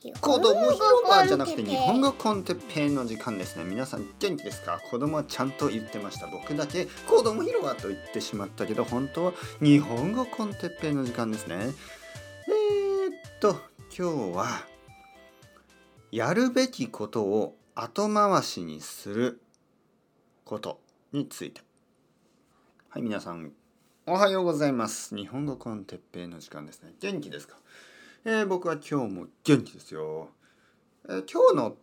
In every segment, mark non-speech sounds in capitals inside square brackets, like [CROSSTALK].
子供広場じゃなくて日本語コンテッペイの時間ですね。皆さん元気ですか？子供はちゃんと言ってました。僕だけ子供広場と言ってしまったけど本当は日本語コンテッペイの時間ですね。えー、っと今日はやるべきことを後回しにすることについて。はい皆さんおはようございます。日本語コンテッペイの時間ですね。元気ですか？えー、僕は今日も元気ですよ、えー、今日の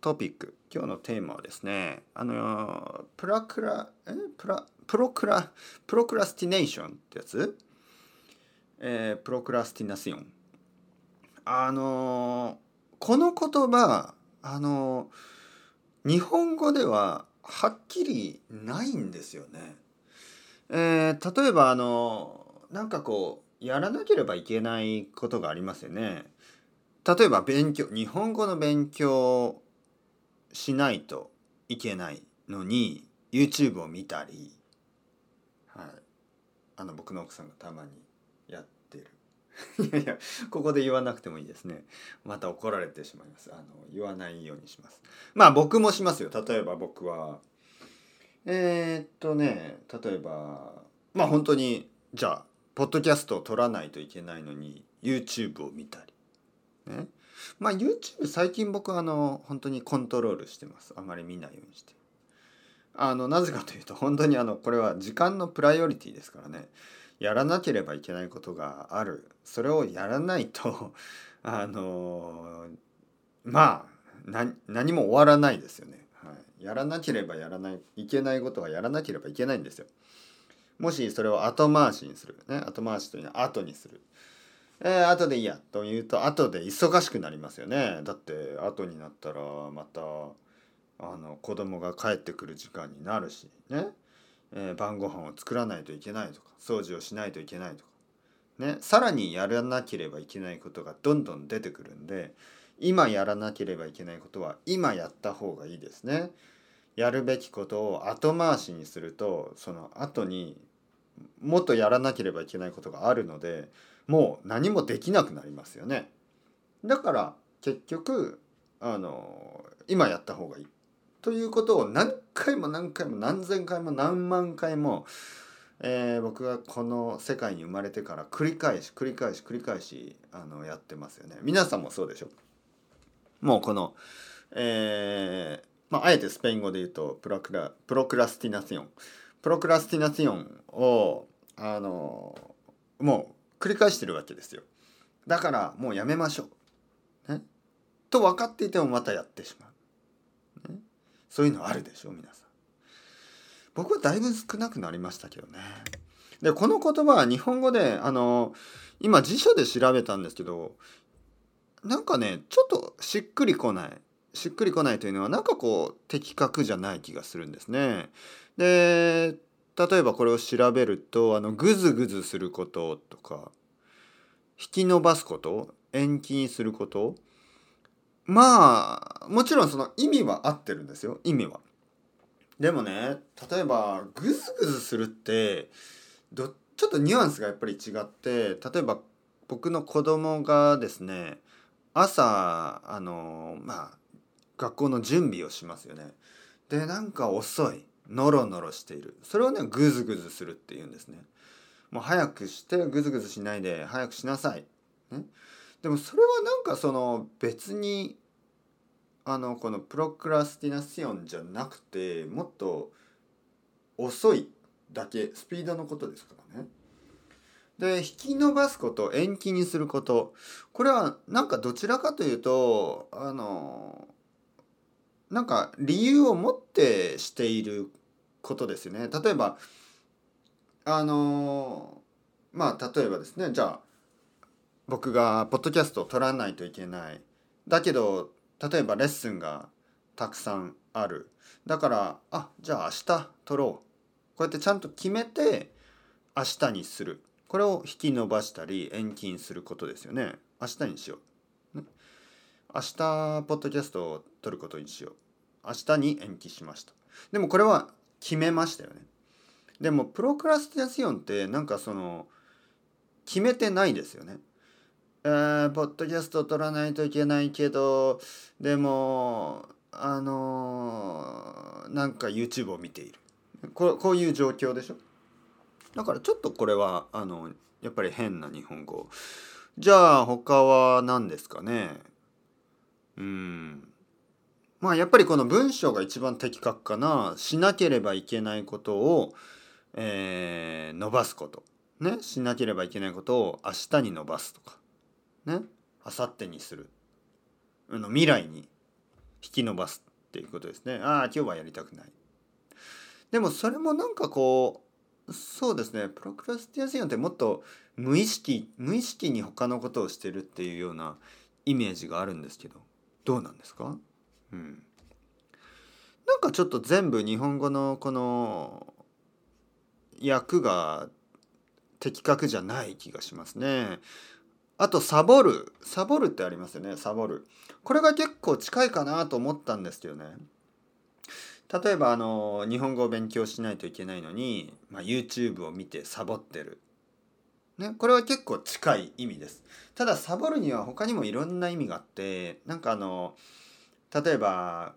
トピック今日のテーマはですねあの pracra え pra procra procrastination ってやつ、えー、 procrastinación。あのこの言葉あの日本語でははっきりないんですよね。えー、例えばあのなんかこうやらなければいけないことがありますよね。例えば勉強日本語の勉強しないといけないのに YouTube を見たり、はい、あの僕の奥さんがたまにやってる。[LAUGHS] いやいやここで言わなくてもいいですね。また怒られてしまいます。あの言わないようにします。まあ僕もしますよ。例えば僕はえー、っとね例えばまあ本当にじゃあポッドキャストを撮らないといけないのに YouTube を見たり。ね。まあ YouTube 最近僕あの本当にコントロールしてます。あまり見ないようにして。あのなぜかというと本当にあのこれは時間のプライオリティですからね。やらなければいけないことがある。それをやらないと [LAUGHS] あのまあ何も終わらないですよね、はい、やらなければやらないいけないことはやらなければいけないんですよ。もしそれを後回しにする。ね。後回しというのは後にする。えー、後でいいやというと後で忙しくなりますよね。だって後になったらまたあの子供が帰ってくる時間になるしね。えー、晩ご飯を作らないといけないとか掃除をしないといけないとかねさらにやらなければいけないことがどんどん出てくるんで今やらなければいけないことは今やった方がいいですね。やるべきことを後回しにするとその後にもっとやらなければいけないことがあるのでもう何もできなくなりますよね。だから結局あの今やった方がいいということを何回も何回も何千回も何万回も、えー、僕がこの世界に生まれてから繰り返し繰り返し繰り返しあのやってますよね。皆さんもそうでしょもうこの、えーまあ、あえてスペイン語で言うと procra procrastinación procrastinación をあのもう繰り返してるわけですよ。だからもうやめましょう、ね、と分かっていてもまたやってしまう、ね、そういうのあるでしょ皆さん。僕はだいぶ少なくなりましたけどね。でこの言葉は日本語であの今辞書で調べたんですけどなんかねちょっとしっくりこない。しっくりこないというのはなんかこう的確じゃない気がするんですね。で例えばこれを調べるとあのグズグズすることとか引き伸ばすこと延期にすることまあもちろんその意味は合ってるんですよ意味は。でもね例えばグズグズするってどちょっとニュアンスがやっぱり違って例えば僕の子供がですね朝あのまあ学校の準備をしますよね。でなんか遅いノロノロしているそれをねグズグズするっていうんですね。もう早くしてグズグズしないで早くしなさい。ね、でもそれはなんかその別にあのこのプロクラスティナシオンじゃなくてもっと遅いだけスピードのことですからね。で引き伸ばすこと延期にすることこれはなんかどちらかというとあのなんか理由を持ってしていることですよね。例えばあのまあ例えばですねじゃあ僕がポッドキャストを撮らないといけない。だけど例えばレッスンがたくさんある。だからあじゃあ明日撮ろう。こうやってちゃんと決めて明日にする。これを引き伸ばしたり延期にすることですよね。明日にしよう、ね、明日ポッドキャストを撮ることにしよう。明日に延期しました。でもこれは決めましたよね。でもプロクラスティナシオンってなんかその決めてないですよね。えー、ポッドキャスト撮らないといけないけどでもあのー、なんか YouTube を見ている。ここういう状況でしょ？だからちょっとこれはあのやっぱり変な日本語。じゃあ他は何ですかね？うん。まあやっぱりこの文章が一番的確かなしなければいけないことを、えー、伸ばすこと。ね？しなければいけないことを明日に伸ばすとか。ね？明後日にする。の未来に引き伸ばすっていうことですね。ああ今日はやりたくない。でもそれもなんかこうそうですね。プロクラスティアシオンってもっと無意識無意識に他のことをしてるっていうようなイメージがあるんですけどどうなんですか？うん、なんかちょっと全部日本語のこの訳が的確じゃない気がしますね。あとサボるサボるってありますよねサボる。これが結構近いかなと思ったんですけどね。例えばあの日本語を勉強しないといけないのに、まあ、YouTube を見てサボってる。ね、これは結構近い意味です。ただサボるには他にもいろんな意味があってなんかあの例えば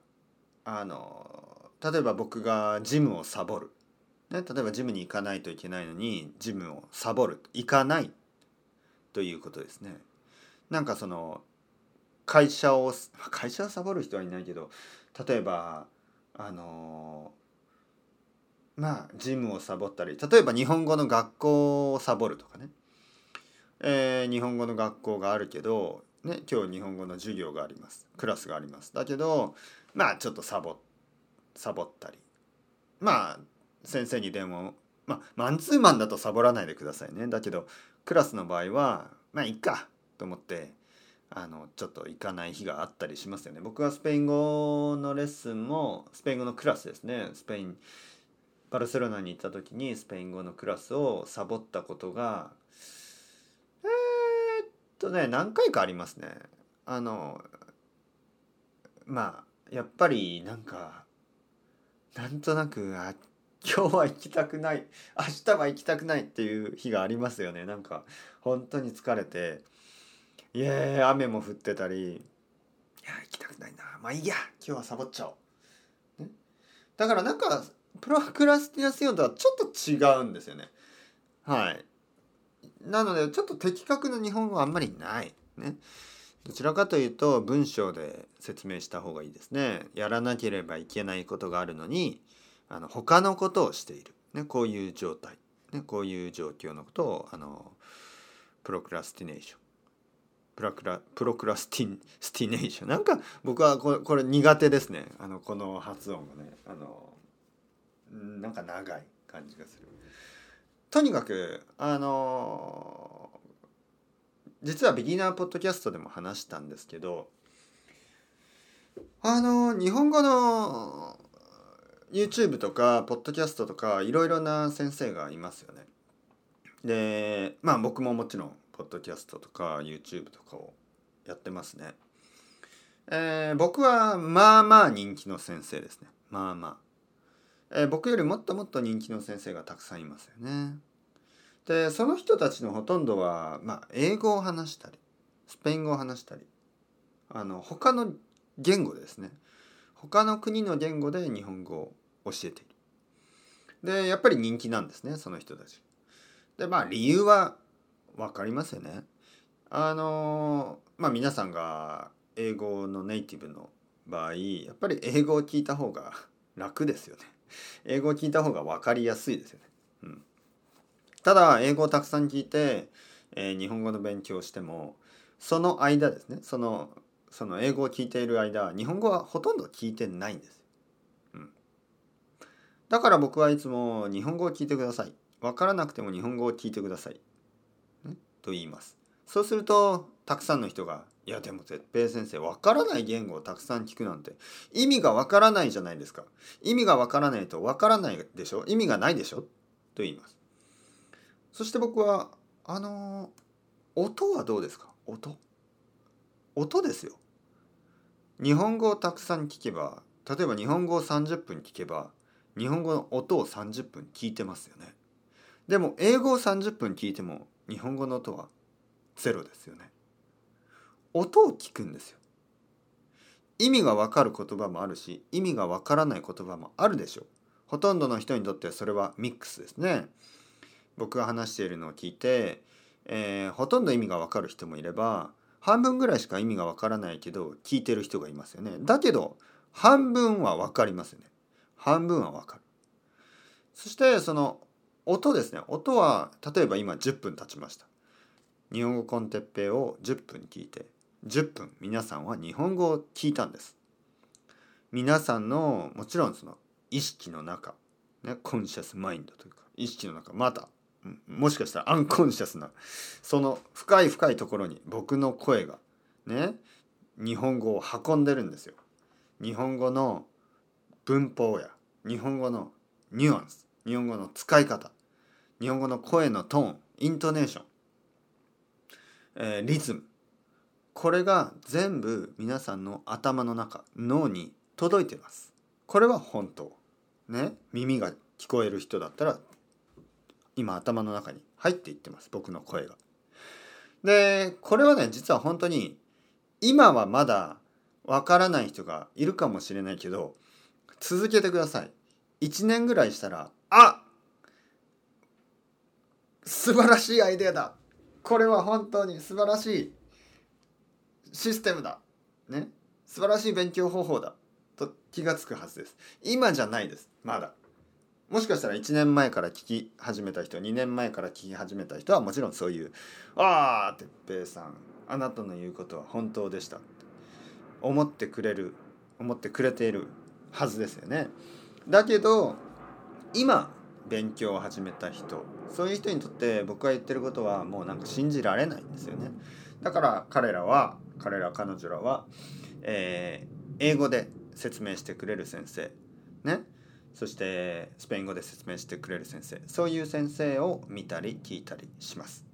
あの例えば僕がジムをサボる、ね、例えばジムに行かないといけないのにジムをサボる。行かない。ということですね。なんかその会社を会社をサボる人はいないけど例えばあのまあジムをサボったり例えば日本語の学校をサボるとかね、えー、日本語の学校があるけどね、今日日本語の授業があります。クラスがあります。だけどまあちょっとサボサボったり。まあ先生に電話をまあマンツーマンだとサボらないでくださいね。だけどクラスの場合はまあいいかと思ってあのちょっと行かない日があったりしますよね。僕はスペイン語のレッスンもスペイン語のクラスですね。スペインバルセロナに行った時にスペイン語のクラスをサボったことがとね何回かありますね。あのまあやっぱりなんかなんとなくあ今日は行きたくない明日は行きたくないっていう日がありますよね。なんか本当に疲れていや雨も降ってたりいや行きたくないな。まあいいや今日はサボっちゃおう、ね、だからなんか procrastinación とはちょっと違うんですよね。はい。なのでちょっと的確な日本語はあんまりない。ね。どちらかというと文章で説明した方がいいですね。やらなければいけないことがあるのにあの他のことをしている、ね、こういう状態、ね、こういう状況のことをあの procrastination procra procrastistination なんか僕はこれこれ苦手ですねあのこの発音がねあのなんか長い感じがする。とにかくあの実はビギナーポッドキャストでも話したんですけどあの日本語の YouTube とかポッドキャストとかいろいろな先生がいますよね。でまあ僕ももちろんポッドキャストとか YouTube とかをやってますね。えー、僕はまあまあ人気の先生ですね。まあまあ。えー、僕よりもっともっと人気の先生がたくさんいますよね。でその人たちのほとんどは、まあ、英語を話したりスペイン語を話したりあの他の言語ですね他の国の言語で日本語を教えている。でやっぱり人気なんですねその人たち。でまあ理由は分かりますよね。あのまあ皆さんが英語のネイティブの場合やっぱり英語を聞いた方が楽ですよね。英語を聞いた方が分かりやすいですよね。うん、ただ英語をたくさん聞いて、えー、日本語の勉強をしてもその間ですねそのその英語を聞いている間日本語はほとんど聞いてないんです。うん、だから僕はいつも日本語を聞いてください。わからなくても日本語を聞いてください。ね、と言います。そうするとたくさんの人がいやでも絶平先生わからない言語をたくさん聞くなんて意味がわからないじゃないですか。意味がわからないとわからないでしょ？意味がないでしょ？と言います。そして僕はあの音はどうですか？音？音ですよ。日本語をたくさん聞けば例えば日本語を30分聞けば日本語の音を30分聞いてますよね。でも英語を30分聞いても日本語の音はゼロですよね音を聞くんですよ。意味がわかる言葉もあるし意味がわからない言葉もあるでしょう。ほとんどの人にとってそれはミックスですね。僕が話しているのを聞いて、えー、ほとんど意味がわかる人もいれば半分ぐらいしか意味がわからないけど聞いてる人がいますよね。だけど半分はわかりますよね。半分はわかる。そしてその音ですね。音は例えば今10分経ちました。日本語 con テッペイを10分聞いて10分皆さんは日本語を聞いたんです。皆さんのもちろんその意識の中、ね、 conscious mind というか意識の中またもしかしたら unconscious なその深い深いところに僕の声がね日本語を運んでるんですよ。日本語の文法や日本語のニュアンス日本語の使い方日本語の声のトーンイントネーション、えー、リズム。これが全部皆さんの頭の中脳に届いてます。これは本当。ね。耳が聞こえる人だったら今頭の中に入っていってます。僕の声が。でこれはね実は本当に今はまだわからない人がいるかもしれないけど続けてください。1年ぐらいしたらあ素晴らしいアイデアだ。これは本当に素晴らしいシステムだ。ね。素晴らしい勉強方法だ。と気がつくはずです。今じゃないです。まだ。もしかしたら1年前から聞き始めた人2年前から聞き始めた人はもちろんそういう「ああ哲平さんあなたの言うことは本当でした」思ってくれる思ってくれているはずですよね。だけど今勉強を始めた人。そういう人にとって僕が言ってることはもうなんか信じられないんですよね。だから彼らは彼ら彼女らは、えー、英語で説明してくれる先生。ね。そしてスペイン語で説明してくれる先生。そういう先生を見たり聞いたりします。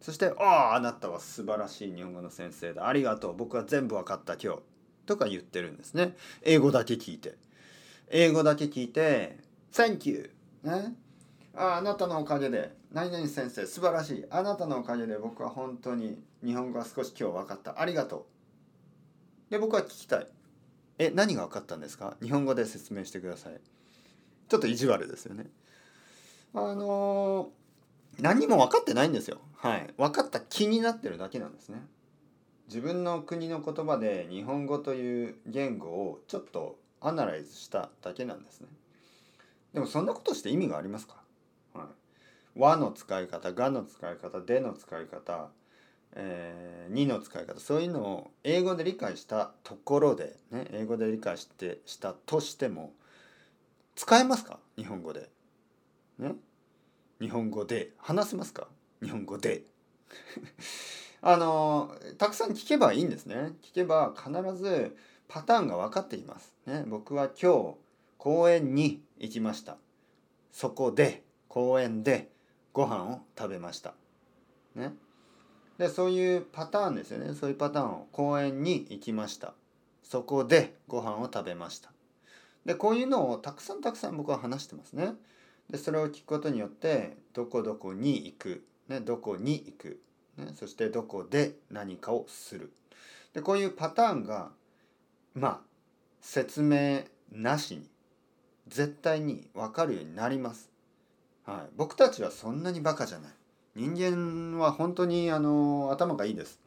そして「あああなたは素晴らしい日本語の先生だ。ありがとう。僕は全部分かった今日」とか言ってるんですね。英語だけ聞いて。英語だけ聞いて「Thank you」ねああなたのおかげで何々先生素晴らしいあなたのおかげで僕は本当に日本語は少し今日分かったありがとうで僕は聞きたいえ何が分かったんですか？日本語で説明してくださいちょっと意地悪ですよね。あのー、何も分かってないんですよ。はい。分かった気になってるだけなんですね。自分の国の言葉で日本語という言語をちょっとアナライズしただけなんですね。でもそんなことして意味がありますか、はい、和の使い方、がの使い方、での使い方、えー、にの使い方そういうのを英語で理解したところで、ね、英語で理解してしたとしても使えますか？日本語で。ね？日本語で話せますか？日本語で。[LAUGHS] あのたくさん聞けばいいんですね。聞けば必ずパターンが分かっています。ね、僕は今日公園に行きました。そこで公園でご飯を食べました。ね。でそういうパターンですよね。そういうパターンを公園に行きました。そこでご飯を食べました。でこういうのをたくさんたくさん僕は話してますね。でそれを聞くことによってどこどこに行く、ね、どこに行く、ね、そしてどこで何かをする。でこういうパターンがまあ説明なしに絶対に分かるようになります。はい、僕たちはそんなにバカじゃない。人間は本当にあの頭がいいです。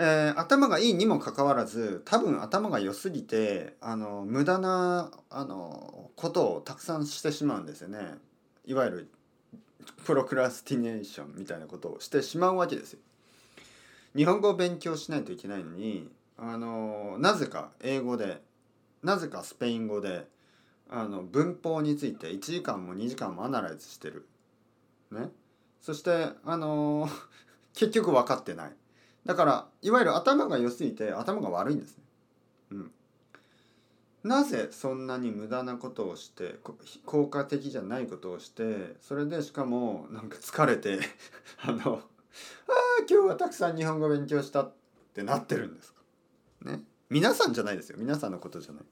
えー、頭がいいにもかかわらず多分頭が良すぎてあの無駄なあのことをたくさんしてしまうんですよねいわゆるプロクラスティネーションみたいなことをしてしまうわけですよ。日本語を勉強しないといけないのにあのなぜか英語でなぜかスペイン語であの文法について1時間も2時間もアナライズしてる。ね、そしてあの [LAUGHS] 結局分かってない。だからいわゆる頭が良すぎて頭が悪いんですね。うん、なぜそんなに無駄なことをして効果的じゃないことをしてそれでしかもなんか疲れて [LAUGHS] あのあ今日はたくさん日本語勉強したってなってるんですか？ね皆さんじゃないですよ皆さんのことじゃない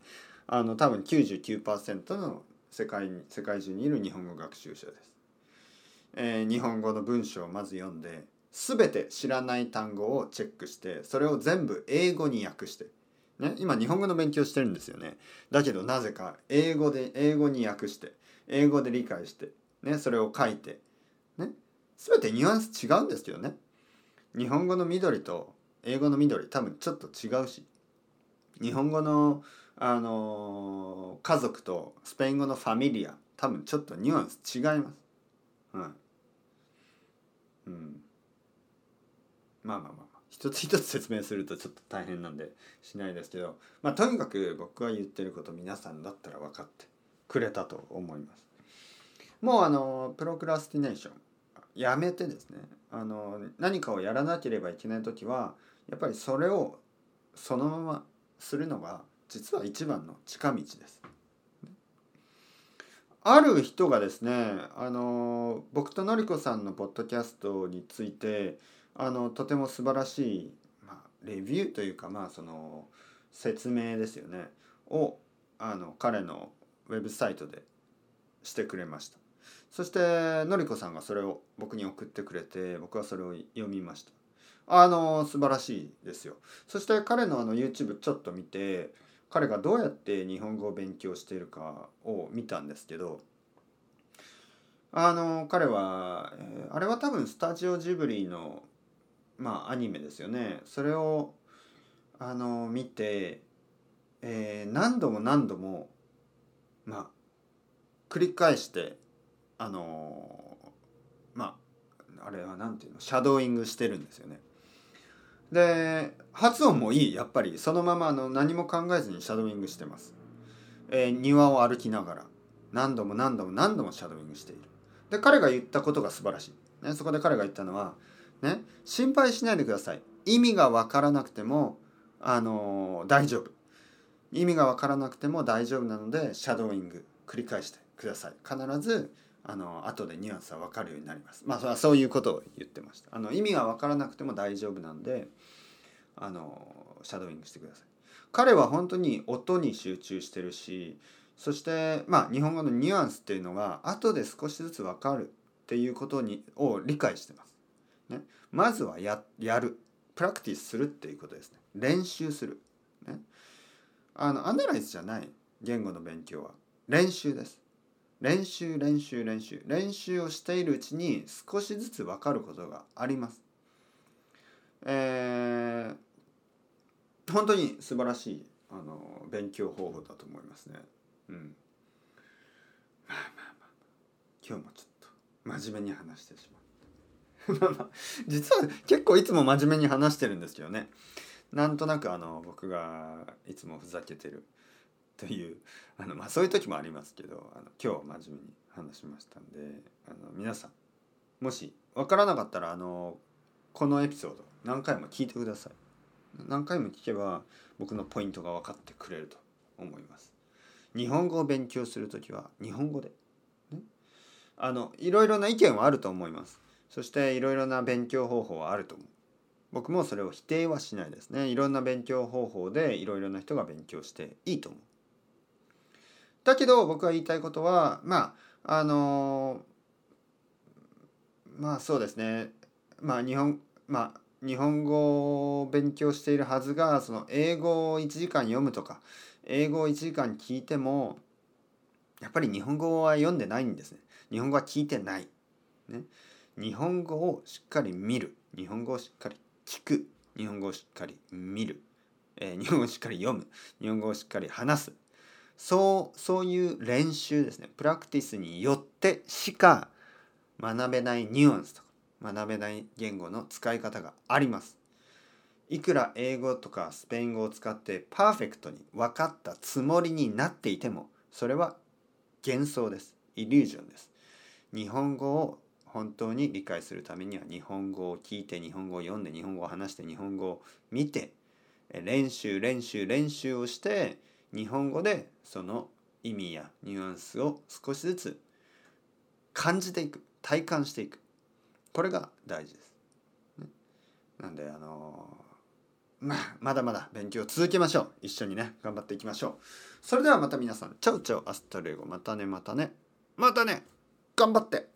あの多分99%の世界に世界中にいる日本語学習者です、えー、日本語の文章をまず読んで全て知らない単語をチェックしてそれを全部英語に訳して、ね、今日本語の勉強してるんですよね。だけどなぜか英語で英語に訳して英語で理解して、ね、それを書いて、ね、全てニュアンス違うんですけどね。日本語の緑と英語の緑多分ちょっと違うし日本語の、あの、家族とスペイン語のファミリア多分ちょっとニュアンス違います。うん。うん。まあまあまあ、まあ、一つ一つ説明するとちょっと大変なんでしないですけど、まあとにかく僕が言ってること皆さんだったら分かってくれたと思います。もうあのプロクラスティネーションやめてですねあの何かをやらなければいけない時はやっぱりそれをそのままするのが実は一番の近道です。ある人がですねあの僕とのりこさんのポッドキャストについてあのとても素晴らしい、まあ、レビューというかまあその説明ですよね。をあの彼のウェブサイトでしてくれました。そしてのりこさんがそれを僕に送ってくれて僕はそれを読みました。あの素晴らしいですよ。そして彼のあの YouTube ちょっと見て彼がどうやって日本語を勉強しているかを見たんですけどあの彼は、あれは多分スタジオジブリのまあアニメですよねそれをあの見て、えー、何度も何度もまあ繰り返してあのまああれは何ていうの？シャドーイングしてるんですよね。で発音もいいやっぱりそのままあの何も考えずにシャドウイングしてます、えー、庭を歩きながら何度も何度も何度もシャドウイングしている。で彼が言ったことが素晴らしい、ね、そこで彼が言ったのは、ね、心配しないでください。意味が分からなくても、あのー、大丈夫。意味が分からなくても大丈夫なのでシャドウイング繰り返してください。必ずあの後でニュアンスは分かるようになります。まあそういうことを言ってました。あの意味が分からなくても大丈夫なんであのシャドウイングしてください。彼は本当に音に集中してるしそしてまあ日本語のニュアンスっていうのが後で少しずつ分かるっていうことにを理解してます、ね、まずはややる。プラクティスするっていうことですね。練習する、ね、あのアナライズじゃない。言語の勉強は。練習です。練習練習練習。練習をしているうちに少しずつ分かることがあります。えー、本当に素晴らしいあの勉強方法だと思いますね。うん。まあまあまあ今日もちょっと真面目に話してしまった。[LAUGHS] まあまあ実は結構いつも真面目に話してるんですけどね。なんとなくあの僕がいつもふざけてるというあの、まあ、そういう時もありますけどあの今日真面目に話しましたんであの皆さんもし分からなかったらあのこのエピソード何回も聞いてください何回も聞けば僕のポイントが分かってくれると思います。日本語を勉強する時は日本語で、ね、あのいろいろな意見はあると思います。そしていろいろな勉強方法はあると思う。僕もそれを否定はしないですね。いろんな勉強方法でいろいろな人が勉強していいと思う。だけど僕が言いたいことはまああのまあそうですね。まあ日本まあ日本語を勉強しているはずがその英語を1時間読むとか英語を1時間聞いてもやっぱり日本語は読んでないんですね。日本語は聞いてない。ね、日本語をしっかり見る。日本語をしっかり聞く。日本語をしっかり見る。えー、日本語をしっかり読む。日本語をしっかり話す。そうそういう練習ですねプラクティスによってしか学べないニュアンスとか学べない言語の使い方があります。いくら英語とかスペイン語を使ってパーフェクトに分かったつもりになっていてもそれは幻想です。イリュージョンです。日本語を本当に理解するためには日本語を聞いて日本語を読んで日本語を話して日本語を見て練習練習練習をして日本語でその意味やニュアンスを少しずつ感じていく体感していく。これが大事です。ね、なんであのー、まあまだまだ勉強続けましょう。一緒にね頑張っていきましょう。それではまた皆さん。チャウチャウアスタルエゴ。またねまたね。またね。頑張って。